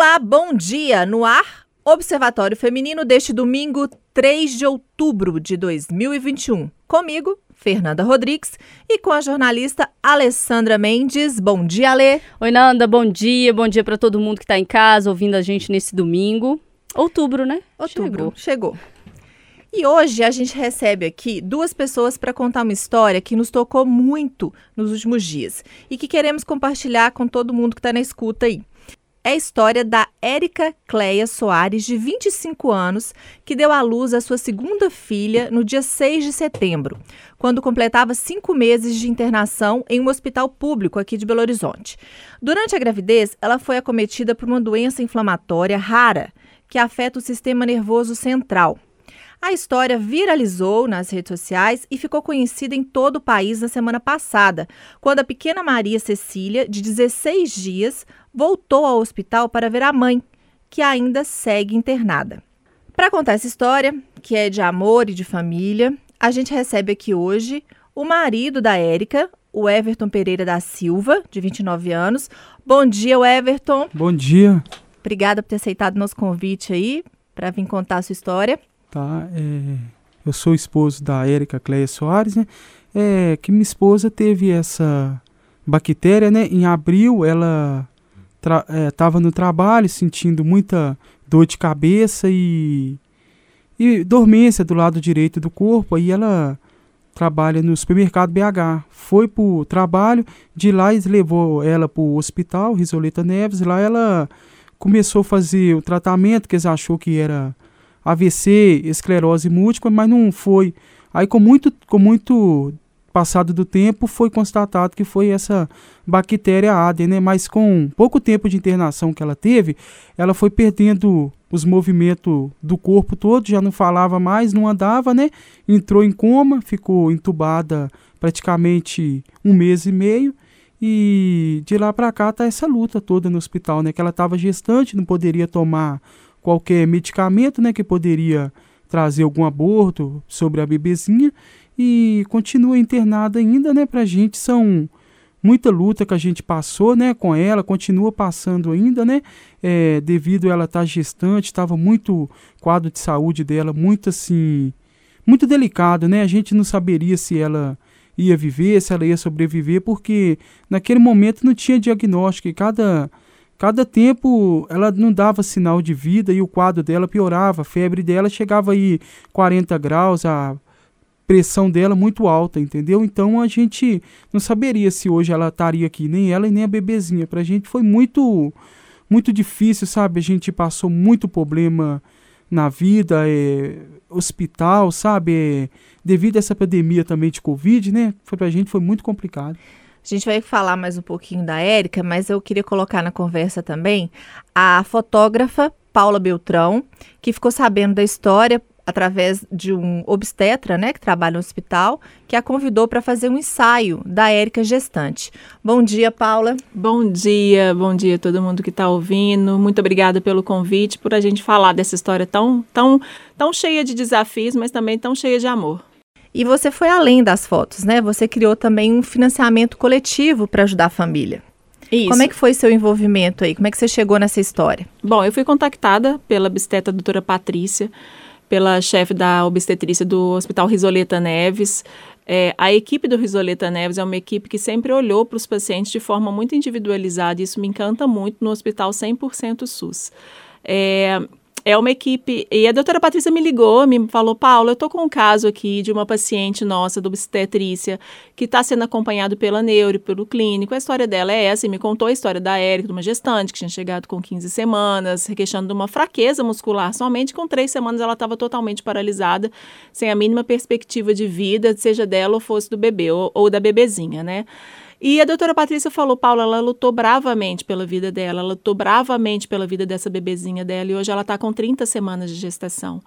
Olá, bom dia! No ar, Observatório Feminino deste domingo, 3 de outubro de 2021. Comigo, Fernanda Rodrigues, e com a jornalista Alessandra Mendes. Bom dia, Alê! Oi, Nanda, bom dia. Bom dia para todo mundo que está em casa ouvindo a gente nesse domingo. Outubro, né? Outubro, chegou. chegou. E hoje a gente recebe aqui duas pessoas para contar uma história que nos tocou muito nos últimos dias e que queremos compartilhar com todo mundo que está na escuta aí é a história da Érica Cleia Soares, de 25 anos, que deu à luz a sua segunda filha no dia 6 de setembro, quando completava cinco meses de internação em um hospital público aqui de Belo Horizonte. Durante a gravidez, ela foi acometida por uma doença inflamatória rara que afeta o sistema nervoso central. A história viralizou nas redes sociais e ficou conhecida em todo o país na semana passada, quando a pequena Maria Cecília, de 16 dias, voltou ao hospital para ver a mãe, que ainda segue internada. Para contar essa história, que é de amor e de família, a gente recebe aqui hoje o marido da Érica, o Everton Pereira da Silva, de 29 anos. Bom dia, Everton. Bom dia. Obrigada por ter aceitado nosso convite aí para vir contar a sua história. Tá, é, eu sou esposo da Érica Cleia Soares, né? É que minha esposa teve essa bactéria, né? Em abril ela estava é, no trabalho sentindo muita dor de cabeça e, e dormência do lado direito do corpo. Aí ela trabalha no supermercado BH. Foi para o trabalho, de lá eles levou ela para o hospital, Risoleta Neves. Lá ela começou a fazer o tratamento que eles achou que era AVC, esclerose múltipla, mas não foi. Aí com muito, com muito passado do tempo foi constatado que foi essa bactéria ADE, né? Mas com pouco tempo de internação que ela teve, ela foi perdendo os movimentos do corpo todo, já não falava mais, não andava, né? Entrou em coma, ficou entubada praticamente um mês e meio. E de lá para cá tá essa luta toda no hospital, né? Que ela estava gestante, não poderia tomar qualquer medicamento, né? Que poderia trazer algum aborto sobre a bebezinha e continua internada ainda, né? Pra gente são muita luta que a gente passou, né, com ela, continua passando ainda, né, é, devido a ela estar tá gestante, estava muito quadro de saúde dela muito assim, muito delicado, né, a gente não saberia se ela ia viver, se ela ia sobreviver, porque naquele momento não tinha diagnóstico e cada cada tempo ela não dava sinal de vida e o quadro dela piorava, a febre dela chegava aí 40 graus, a pressão dela muito alta, entendeu? Então a gente não saberia se hoje ela estaria aqui, nem ela e nem a bebezinha. Pra gente foi muito muito difícil, sabe? A gente passou muito problema na vida, é, hospital, sabe? É, devido a essa pandemia também de Covid, né? Foi pra gente foi muito complicado. A gente vai falar mais um pouquinho da Érica, mas eu queria colocar na conversa também a fotógrafa Paula Beltrão, que ficou sabendo da história através de um obstetra, né, que trabalha no hospital, que a convidou para fazer um ensaio da Érica gestante. Bom dia, Paula. Bom dia, bom dia a todo mundo que está ouvindo. Muito obrigada pelo convite, por a gente falar dessa história tão, tão, tão cheia de desafios, mas também tão cheia de amor. E você foi além das fotos, né? Você criou também um financiamento coletivo para ajudar a família. Isso. Como é que foi seu envolvimento aí? Como é que você chegou nessa história? Bom, eu fui contactada pela obstetra doutora Patrícia, pela chefe da obstetrícia do Hospital Risoleta Neves. É, a equipe do Risoleta Neves é uma equipe que sempre olhou para os pacientes de forma muito individualizada, e isso me encanta muito no Hospital 100% SUS. É, é uma equipe. E a doutora Patrícia me ligou, me falou: Paula, eu estou com um caso aqui de uma paciente nossa, do obstetrícia, que está sendo acompanhado pela neuro pelo clínico. A história dela é essa, e me contou a história da Érica, de uma gestante que tinha chegado com 15 semanas, queixando de uma fraqueza muscular. Somente com três semanas ela estava totalmente paralisada, sem a mínima perspectiva de vida, seja dela ou fosse do bebê, ou, ou da bebezinha, né? E a doutora Patrícia falou, Paula, ela lutou bravamente pela vida dela, ela lutou bravamente pela vida dessa bebezinha dela e hoje ela está com 30 semanas de gestação.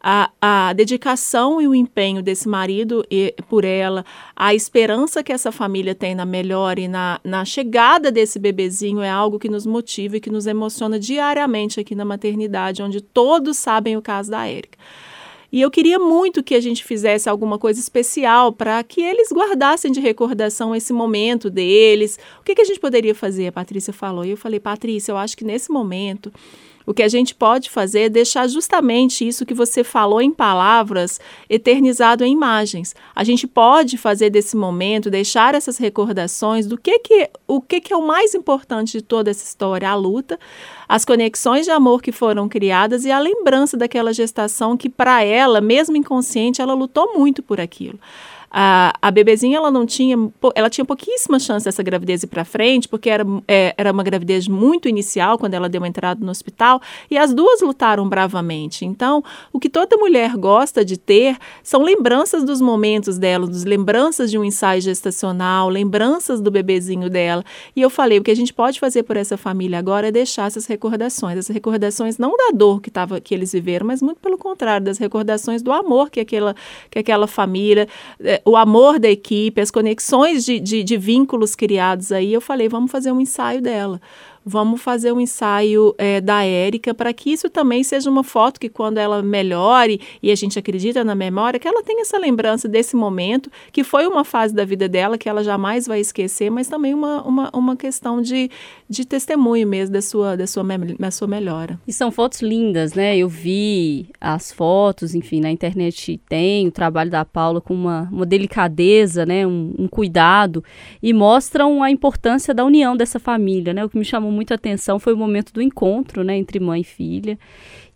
A, a dedicação e o empenho desse marido e, por ela, a esperança que essa família tem na melhora e na, na chegada desse bebezinho é algo que nos motiva e que nos emociona diariamente aqui na maternidade, onde todos sabem o caso da Érica. E eu queria muito que a gente fizesse alguma coisa especial para que eles guardassem de recordação esse momento deles. O que, que a gente poderia fazer? A Patrícia falou. E eu falei, Patrícia, eu acho que nesse momento o que a gente pode fazer é deixar justamente isso que você falou em palavras eternizado em imagens. A gente pode fazer desse momento, deixar essas recordações do que, que o que, que é o mais importante de toda essa história, a luta, as conexões de amor que foram criadas e a lembrança daquela gestação que para ela, mesmo inconsciente, ela lutou muito por aquilo. A, a bebezinha ela não tinha, ela tinha pouquíssima chance dessa gravidez ir para frente, porque era, é, era uma gravidez muito inicial quando ela deu uma entrada no hospital, e as duas lutaram bravamente. Então, o que toda mulher gosta de ter são lembranças dos momentos dela, dos lembranças de um ensaio gestacional, lembranças do bebezinho dela. E eu falei, o que a gente pode fazer por essa família agora é deixar essas recordações, essas recordações não da dor que, tava, que eles viveram, mas muito pelo contrário, das recordações do amor que aquela, que aquela família é, o amor da equipe, as conexões de, de, de vínculos criados aí, eu falei, vamos fazer um ensaio dela vamos fazer um ensaio é, da Érica para que isso também seja uma foto que quando ela melhore e a gente acredita na memória, que ela tenha essa lembrança desse momento, que foi uma fase da vida dela que ela jamais vai esquecer, mas também uma, uma, uma questão de, de testemunho mesmo da sua, da, sua, da sua melhora. E são fotos lindas, né? Eu vi as fotos, enfim, na internet tem o trabalho da Paula com uma, uma delicadeza, né? Um, um cuidado e mostram a importância da união dessa família, né? O que me chamou muito atenção foi o momento do encontro, né, entre mãe e filha.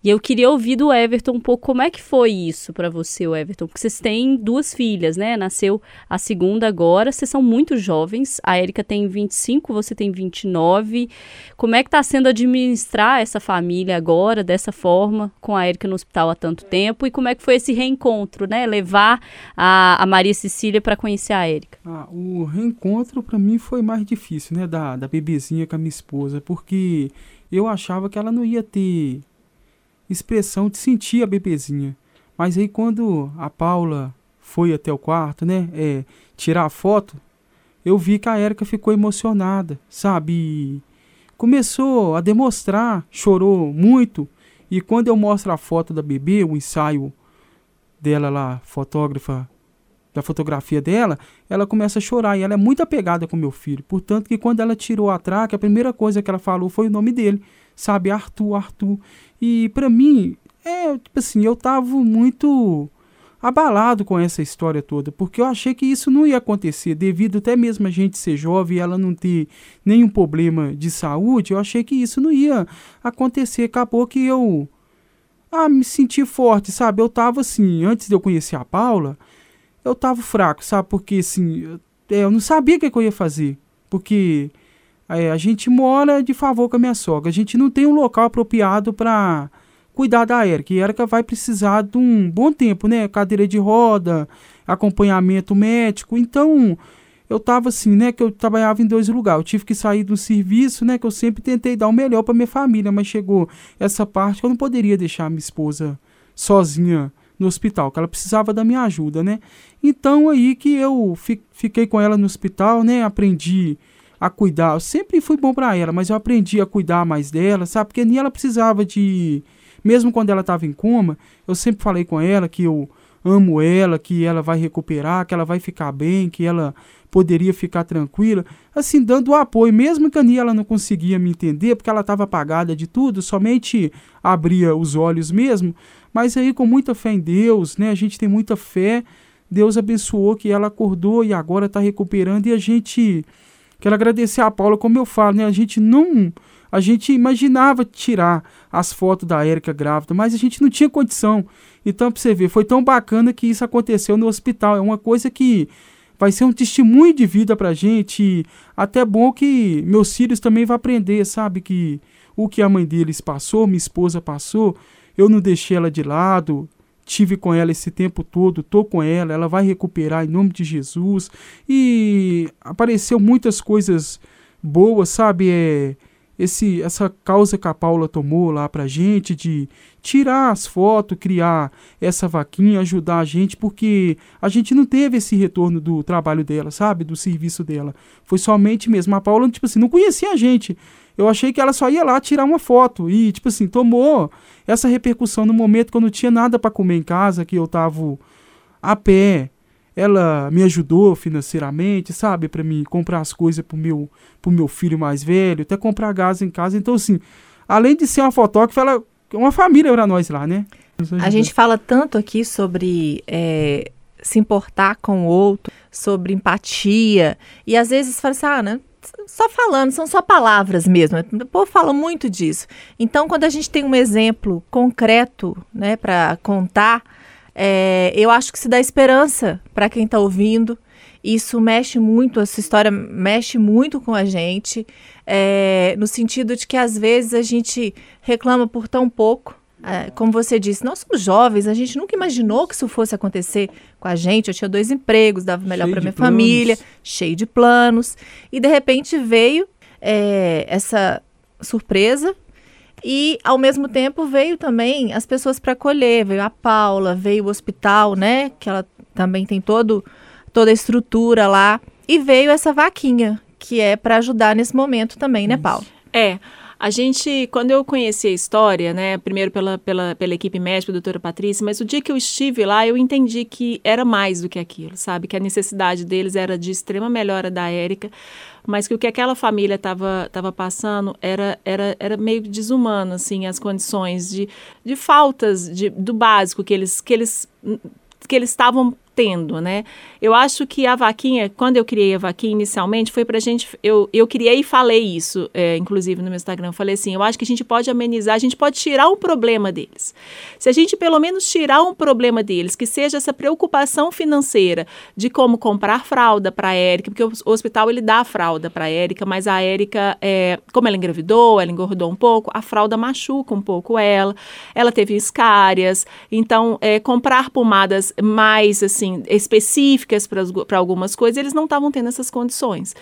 E eu queria ouvir do Everton um pouco como é que foi isso para você, Everton, porque vocês têm duas filhas, né? Nasceu a segunda agora, vocês são muito jovens. A Érica tem 25, você tem 29. Como é que está sendo administrar essa família agora dessa forma, com a Érica no hospital há tanto tempo e como é que foi esse reencontro, né? Levar a, a Maria Cecília para conhecer a Érica. Ah, o reencontro para mim foi mais difícil, né, da da bebezinha com a minha esposa, porque eu achava que ela não ia ter expressão de sentir a bebezinha. Mas aí quando a Paula foi até o quarto, né, é, tirar a foto, eu vi que a Érica ficou emocionada, sabe? E começou a demonstrar, chorou muito. E quando eu mostro a foto da bebê, o ensaio dela lá, fotógrafa, da fotografia dela, ela começa a chorar e ela é muito apegada com meu filho. Portanto, que quando ela tirou a traque, a primeira coisa que ela falou foi o nome dele, sabe? Arthur, Arthur. E para mim, é tipo assim, eu tava muito abalado com essa história toda, porque eu achei que isso não ia acontecer, devido até mesmo a gente ser jovem e ela não ter nenhum problema de saúde, eu achei que isso não ia acontecer. Acabou que eu ah, me senti forte, sabe? Eu tava assim, antes de eu conhecer a Paula, eu tava fraco, sabe? Porque assim, eu, é, eu não sabia o que, que eu ia fazer, porque é, a gente mora de favor com a minha sogra. A gente não tem um local apropriado para cuidar da Erika. E a Erika vai precisar de um bom tempo, né? Cadeira de roda, acompanhamento médico. Então, eu tava assim, né? Que eu trabalhava em dois lugares. Eu tive que sair do serviço, né? Que eu sempre tentei dar o melhor para minha família. Mas chegou essa parte que eu não poderia deixar minha esposa sozinha no hospital, que ela precisava da minha ajuda, né? Então aí que eu fi fiquei com ela no hospital, né? Aprendi a cuidar. Eu sempre fui bom para ela, mas eu aprendi a cuidar mais dela, sabe? Porque nem ela precisava de. Mesmo quando ela estava em coma, eu sempre falei com ela que eu amo ela, que ela vai recuperar, que ela vai ficar bem, que ela poderia ficar tranquila, assim, dando apoio, mesmo que a Nia ela não conseguia me entender, porque ela estava apagada de tudo, somente abria os olhos mesmo, mas aí com muita fé em Deus, né, a gente tem muita fé, Deus abençoou que ela acordou e agora está recuperando e a gente Quero agradecer a Paula, como eu falo, né? A gente não. A gente imaginava tirar as fotos da Érica grávida, mas a gente não tinha condição. Então, para você ver, foi tão bacana que isso aconteceu no hospital. É uma coisa que vai ser um testemunho de vida pra gente. E até bom que meus filhos também vão aprender, sabe? Que o que a mãe deles passou, minha esposa passou, eu não deixei ela de lado tive com ela esse tempo todo, tô com ela, ela vai recuperar em nome de Jesus. E apareceu muitas coisas boas, sabe? É, esse, essa causa que a Paula tomou lá pra gente de tirar as fotos, criar essa vaquinha, ajudar a gente, porque a gente não teve esse retorno do trabalho dela, sabe? Do serviço dela. Foi somente mesmo. A Paula, tipo assim, não conhecia a gente. Eu achei que ela só ia lá tirar uma foto e, tipo assim, tomou essa repercussão no momento que eu não tinha nada para comer em casa, que eu tava a pé. Ela me ajudou financeiramente, sabe, para mim comprar as coisas pro meu, pro meu filho mais velho, até comprar gás em casa. Então, assim, além de ser uma fotógrafa, ela é uma família para nós lá, né? A gente fala tanto aqui sobre é, se importar com o outro, sobre empatia, e às vezes fala assim, ah, né? só falando, são só palavras mesmo. O povo fala muito disso. Então, quando a gente tem um exemplo concreto né, para contar, é, eu acho que se dá esperança para quem está ouvindo. Isso mexe muito, essa história mexe muito com a gente, é, no sentido de que às vezes a gente reclama por tão pouco é, como você disse, nós somos jovens, a gente nunca imaginou que isso fosse acontecer com a gente. Eu tinha dois empregos, dava melhor para minha planos. família, cheio de planos. E de repente veio é, essa surpresa. E ao mesmo tempo veio também as pessoas para acolher, veio a Paula, veio o hospital, né? Que ela também tem todo, toda a estrutura lá. E veio essa vaquinha, que é para ajudar nesse momento também, né, Paula? É. A gente, quando eu conheci a história, né, primeiro pela, pela, pela equipe médica, doutora Patrícia, mas o dia que eu estive lá, eu entendi que era mais do que aquilo, sabe? Que a necessidade deles era de extrema melhora da Érica, mas que o que aquela família estava tava passando era, era, era meio desumano, assim, as condições de, de faltas de, do básico que eles que eles que eles estavam tendo, né? Eu acho que a vaquinha, quando eu criei a vaquinha inicialmente, foi pra gente. Eu, eu criei e falei isso, é, inclusive no meu Instagram. Falei assim: eu acho que a gente pode amenizar, a gente pode tirar um problema deles. Se a gente pelo menos tirar um problema deles, que seja essa preocupação financeira de como comprar fralda para a Érica, porque o, hospital ele dá a fralda para a Érica, mas a Érica, é, como ela engravidou, ela engordou um pouco, a fralda machuca um pouco ela, ela teve escárias, então é, comprar pomadas mais assim assim, específicas para algumas coisas, eles não estavam tendo essas condições.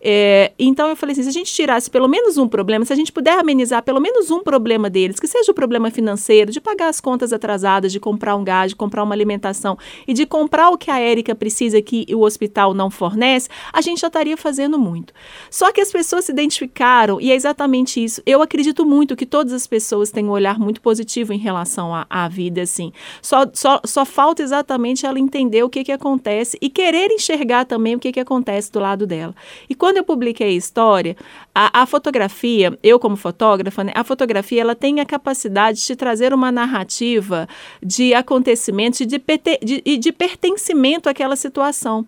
É, então eu falei assim, se a gente tirasse pelo menos um problema, se a gente puder amenizar pelo menos um problema deles, que seja o problema financeiro, de pagar as contas atrasadas, de comprar um gás, de comprar uma alimentação e de comprar o que a Érica precisa que o hospital não fornece, a gente já estaria fazendo muito. Só que as pessoas se identificaram, e é exatamente isso. Eu acredito muito que todas as pessoas têm um olhar muito positivo em relação à, vida, assim. Só, só, só falta exatamente ela entender entender o que, que acontece e querer enxergar também o que, que acontece do lado dela. E quando eu publiquei a história, a, a fotografia, eu como fotógrafa, né, a fotografia ela tem a capacidade de trazer uma narrativa de acontecimentos e de, de, de pertencimento àquela situação.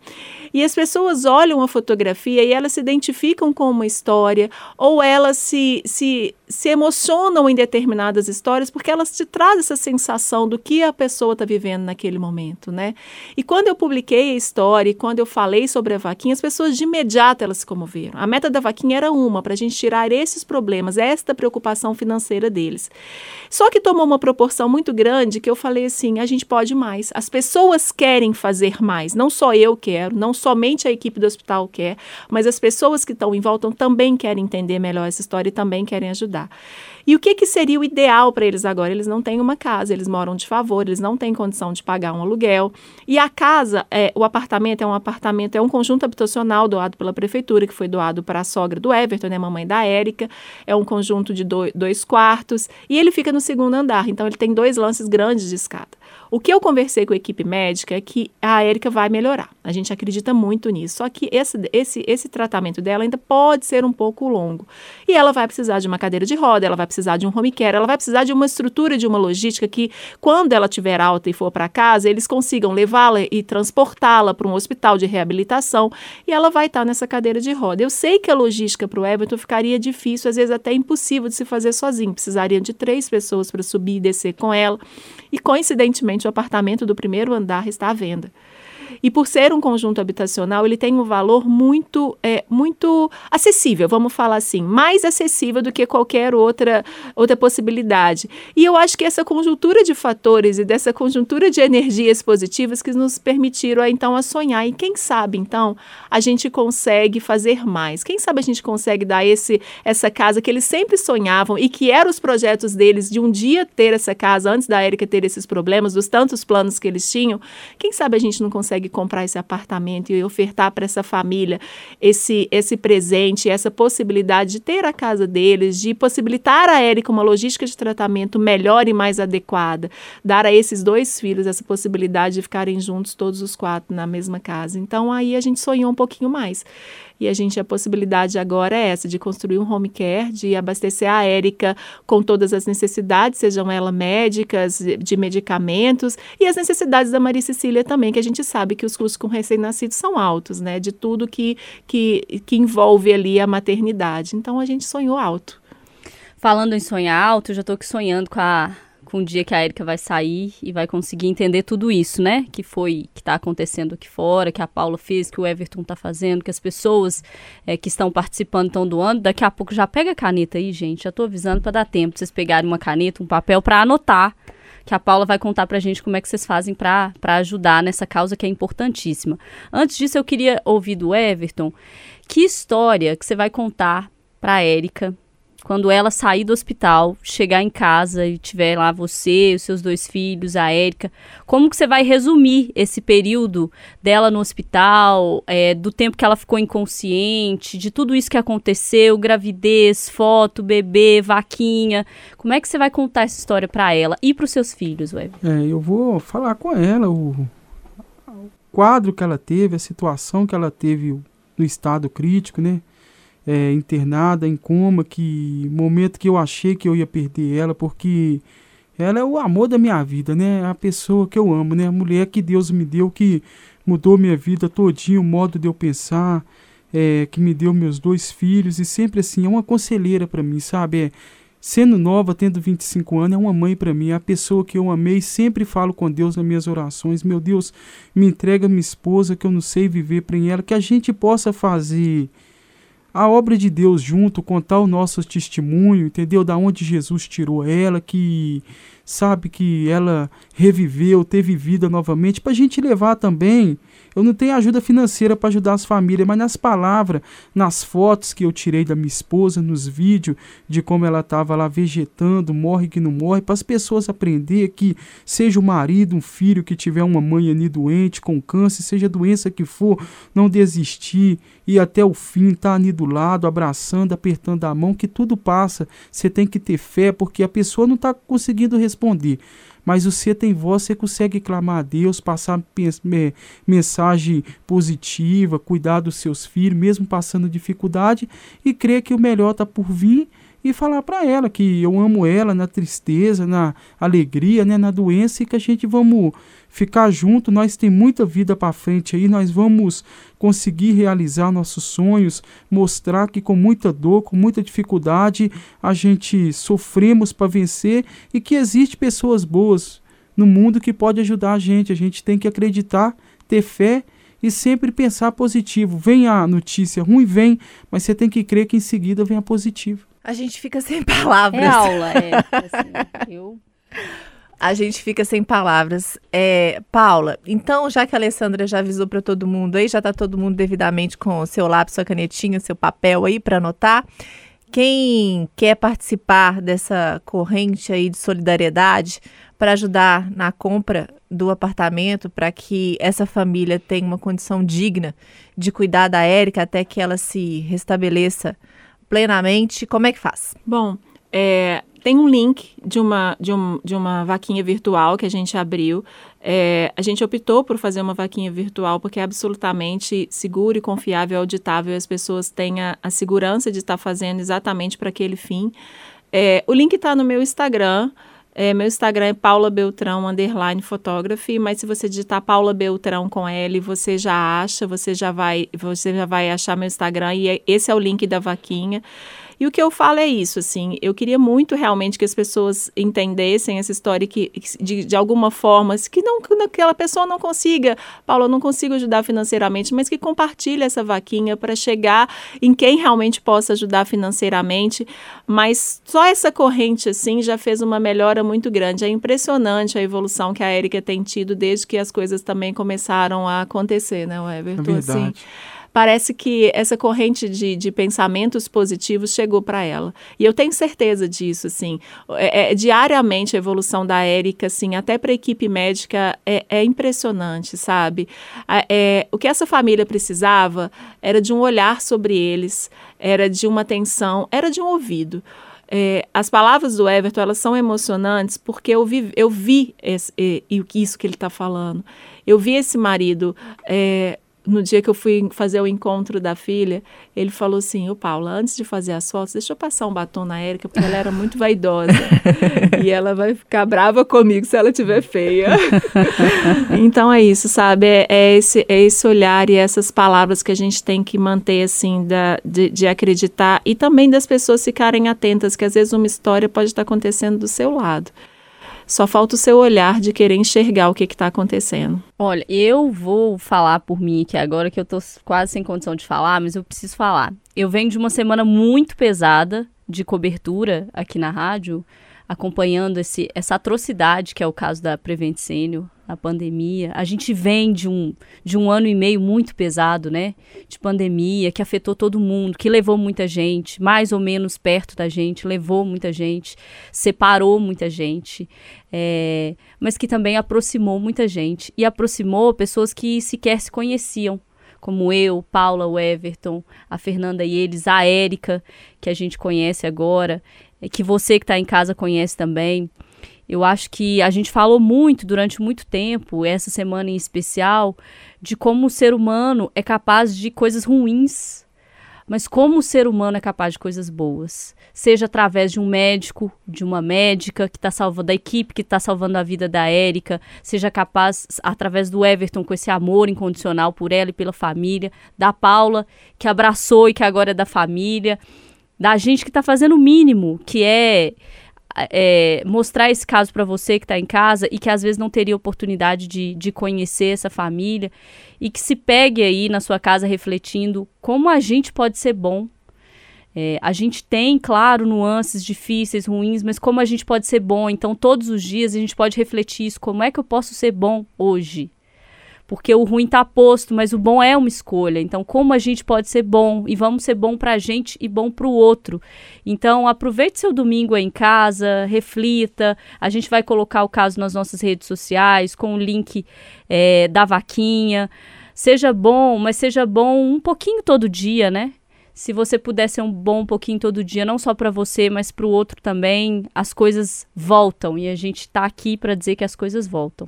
E as pessoas olham a fotografia e elas se identificam com uma história ou elas se, se, se emocionam em determinadas histórias porque elas te trazem essa sensação do que a pessoa está vivendo naquele momento, né? E quando eu publiquei a história e quando eu falei sobre a vaquinha, as pessoas de imediato elas se comoveram. A meta da vaquinha era uma, para a gente tirar esses problemas, esta preocupação financeira deles. Só que tomou uma proporção muito grande que eu falei assim, a gente pode mais. As pessoas querem fazer mais, não só eu quero, não somente a equipe do hospital quer, mas as pessoas que estão em volta também querem entender melhor essa história e também querem ajudar. E o que, que seria o ideal para eles agora? Eles não têm uma casa, eles moram de favor, eles não têm condição de pagar um aluguel. E a casa, é, o apartamento é um apartamento, é um conjunto habitacional doado pela prefeitura, que foi doado para a sogra do Everton, né, mamãe da Érica. É um conjunto de dois, dois quartos. E ele fica no segundo andar, então ele tem dois lances grandes de escada. O que eu conversei com a equipe médica é que a Érica vai melhorar. A gente acredita muito nisso. Só que esse, esse, esse tratamento dela ainda pode ser um pouco longo. E ela vai precisar de uma cadeira de roda, ela vai precisar de um home care, ela vai precisar de uma estrutura, de uma logística que, quando ela tiver alta e for para casa, eles consigam levá-la e transportá-la para um hospital de reabilitação e ela vai estar tá nessa cadeira de roda. Eu sei que a logística para o Everton ficaria difícil, às vezes até impossível de se fazer sozinho. Precisariam de três pessoas para subir e descer com ela. E coincidentemente, o apartamento do primeiro andar está à venda. E por ser um conjunto habitacional, ele tem um valor muito, é, muito acessível, vamos falar assim, mais acessível do que qualquer outra, outra possibilidade. E eu acho que essa conjuntura de fatores e dessa conjuntura de energias positivas que nos permitiram então a sonhar. E quem sabe então a gente consegue fazer mais? Quem sabe a gente consegue dar esse essa casa que eles sempre sonhavam e que eram os projetos deles de um dia ter essa casa antes da Érica ter esses problemas, dos tantos planos que eles tinham. Quem sabe a gente não consegue comprar esse apartamento e ofertar para essa família esse esse presente, essa possibilidade de ter a casa deles, de possibilitar a Érica uma logística de tratamento melhor e mais adequada, dar a esses dois filhos essa possibilidade de ficarem juntos todos os quatro na mesma casa. Então aí a gente sonhou um pouquinho mais. E a gente, a possibilidade agora é essa, de construir um home care, de abastecer a Érica com todas as necessidades, sejam elas médicas, de medicamentos, e as necessidades da Maria Cecília também, que a gente sabe que os custos com recém-nascidos são altos, né? De tudo que, que, que envolve ali a maternidade. Então a gente sonhou alto. Falando em sonhar alto, eu já estou aqui sonhando com a com o dia que a Erika vai sair e vai conseguir entender tudo isso, né? Que foi, que está acontecendo aqui fora, que a Paula fez, que o Everton está fazendo, que as pessoas é, que estão participando estão doando. Daqui a pouco já pega a caneta aí, gente. Já estou avisando para dar tempo vocês pegarem uma caneta, um papel para anotar. Que a Paula vai contar pra gente como é que vocês fazem para ajudar nessa causa que é importantíssima. Antes disso, eu queria ouvir do Everton que história que você vai contar para a Érica quando ela sair do hospital, chegar em casa e tiver lá você, os seus dois filhos, a Érica, como que você vai resumir esse período dela no hospital, é, do tempo que ela ficou inconsciente, de tudo isso que aconteceu, gravidez, foto, bebê, vaquinha, como é que você vai contar essa história para ela e para os seus filhos, Web? É, eu vou falar com ela o, o quadro que ela teve, a situação que ela teve no estado crítico, né? É, internada em coma, que momento que eu achei que eu ia perder ela, porque ela é o amor da minha vida, né? A pessoa que eu amo, né? A mulher que Deus me deu, que mudou minha vida todinho, o modo de eu pensar, é, que me deu meus dois filhos e sempre assim, é uma conselheira para mim, sabe? É, sendo nova, tendo 25 anos, é uma mãe para mim, é a pessoa que eu amei, sempre falo com Deus nas minhas orações, meu Deus, me entrega minha esposa que eu não sei viver para ela, que a gente possa fazer a obra de Deus junto, contar o nosso testemunho, entendeu? Da onde Jesus tirou ela, que sabe que ela reviveu, teve vida novamente, para a gente levar também eu não tenho ajuda financeira para ajudar as famílias, mas nas palavras, nas fotos que eu tirei da minha esposa, nos vídeos de como ela estava lá vegetando, morre que não morre, para as pessoas aprender que seja o marido, um filho que tiver uma mãe ali doente, com câncer, seja a doença que for, não desistir e até o fim estar tá ali do lado, abraçando, apertando a mão, que tudo passa. Você tem que ter fé, porque a pessoa não está conseguindo responder mas você tem voz, você consegue clamar a Deus, passar mensagem positiva, cuidar dos seus filhos, mesmo passando dificuldade, e crer que o melhor está por vir e falar para ela que eu amo ela na tristeza, na alegria, né, na doença e que a gente vamos ficar junto, nós tem muita vida para frente aí, nós vamos conseguir realizar nossos sonhos, mostrar que com muita dor, com muita dificuldade, a gente sofremos para vencer e que existe pessoas boas no mundo que pode ajudar a gente. A gente tem que acreditar, ter fé e sempre pensar positivo. Vem a notícia ruim, vem, mas você tem que crer que em seguida vem a positiva. A gente fica sem palavras. É aula, é. Assim, eu... A gente fica sem palavras. É, Paula, então, já que a Alessandra já avisou para todo mundo aí, já está todo mundo devidamente com seu lápis, sua canetinha, seu papel aí para anotar. Quem quer participar dessa corrente aí de solidariedade para ajudar na compra do apartamento, para que essa família tenha uma condição digna de cuidar da Érica até que ela se restabeleça plenamente, como é que faz? Bom, é, tem um link de uma, de, um, de uma vaquinha virtual que a gente abriu. É, a gente optou por fazer uma vaquinha virtual porque é absolutamente seguro e confiável, auditável, e as pessoas têm a, a segurança de estar fazendo exatamente para aquele fim. É, o link está no meu Instagram. É, meu Instagram é Paula Beltrão underline photography, mas se você digitar Paula Beltrão com L, você já acha, você já vai, você já vai achar meu Instagram e é, esse é o link da vaquinha. E o que eu falo é isso, assim, eu queria muito realmente que as pessoas entendessem essa história que, de, de alguma forma, que não que aquela pessoa não consiga, Paulo, eu não consigo ajudar financeiramente, mas que compartilhe essa vaquinha para chegar em quem realmente possa ajudar financeiramente, mas só essa corrente assim já fez uma melhora muito grande. É impressionante a evolução que a Érica tem tido desde que as coisas também começaram a acontecer, né, Everton? É assim, verdade. Assim, parece que essa corrente de, de pensamentos positivos chegou para ela. E eu tenho certeza disso, assim. É, é, diariamente a evolução da Érica, assim, até para a equipe médica, é, é impressionante, sabe? É, o que essa família precisava era de um olhar sobre eles, era de uma atenção, era de um ouvido. É, as palavras do Everton elas são emocionantes porque eu vi, eu vi esse, isso que ele está falando. Eu vi esse marido é, no dia que eu fui fazer o encontro da filha, ele falou assim: Ô Paula, antes de fazer as fotos, deixa eu passar um batom na Érica, porque ela era muito vaidosa. e ela vai ficar brava comigo se ela estiver feia. então é isso, sabe? É, é, esse, é esse olhar e essas palavras que a gente tem que manter, assim, da, de, de acreditar e também das pessoas ficarem atentas, que às vezes uma história pode estar acontecendo do seu lado. Só falta o seu olhar de querer enxergar o que está acontecendo. Olha, eu vou falar por mim aqui agora, que eu tô quase sem condição de falar, mas eu preciso falar. Eu venho de uma semana muito pesada de cobertura aqui na rádio, acompanhando esse, essa atrocidade que é o caso da Prevent Senior, a pandemia. A gente vem de um, de um ano e meio muito pesado, né? De pandemia, que afetou todo mundo, que levou muita gente, mais ou menos perto da gente, levou muita gente, separou muita gente, é, mas que também aproximou muita gente. E aproximou pessoas que sequer se conheciam como eu, Paula, o Everton, a Fernanda e eles, a Érica, que a gente conhece agora, que você que está em casa conhece também. Eu acho que a gente falou muito durante muito tempo, essa semana em especial, de como o ser humano é capaz de coisas ruins, mas como o ser humano é capaz de coisas boas. Seja através de um médico, de uma médica que está salvando a equipe, que está salvando a vida da Érica, seja capaz através do Everton com esse amor incondicional por ela e pela família, da Paula que abraçou e que agora é da família, da gente que está fazendo o mínimo, que é é, mostrar esse caso para você que está em casa e que às vezes não teria oportunidade de, de conhecer essa família e que se pegue aí na sua casa refletindo como a gente pode ser bom. É, a gente tem, claro, nuances difíceis, ruins, mas como a gente pode ser bom. Então, todos os dias a gente pode refletir isso: como é que eu posso ser bom hoje? Porque o ruim está posto, mas o bom é uma escolha. Então, como a gente pode ser bom e vamos ser bom para a gente e bom para o outro. Então, aproveite seu domingo aí em casa, reflita. A gente vai colocar o caso nas nossas redes sociais com o link é, da vaquinha. Seja bom, mas seja bom um pouquinho todo dia, né? Se você puder ser um bom um pouquinho todo dia, não só para você, mas para o outro também, as coisas voltam e a gente está aqui para dizer que as coisas voltam.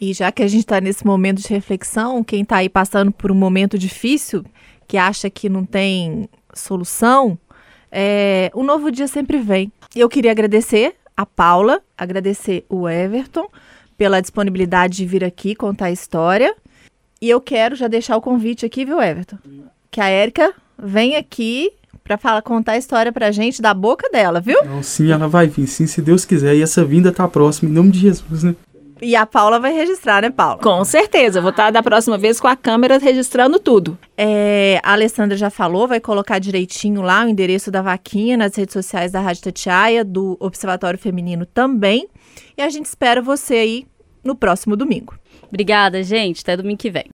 E já que a gente está nesse momento de reflexão, quem está aí passando por um momento difícil, que acha que não tem solução, é, o novo dia sempre vem. Eu queria agradecer a Paula, agradecer o Everton pela disponibilidade de vir aqui contar a história. E eu quero já deixar o convite aqui, viu, Everton? Que a Érica venha aqui para falar contar a história pra gente da boca dela, viu? Não, sim, ela vai vir, sim, se Deus quiser. E essa vinda tá próxima, em nome de Jesus, né? E a Paula vai registrar, né, Paula? Com certeza. Vou estar da próxima vez com a câmera registrando tudo. É, a Alessandra já falou, vai colocar direitinho lá o endereço da vaquinha nas redes sociais da Rádio Tatiaia, do Observatório Feminino também. E a gente espera você aí no próximo domingo. Obrigada, gente. Até domingo que vem.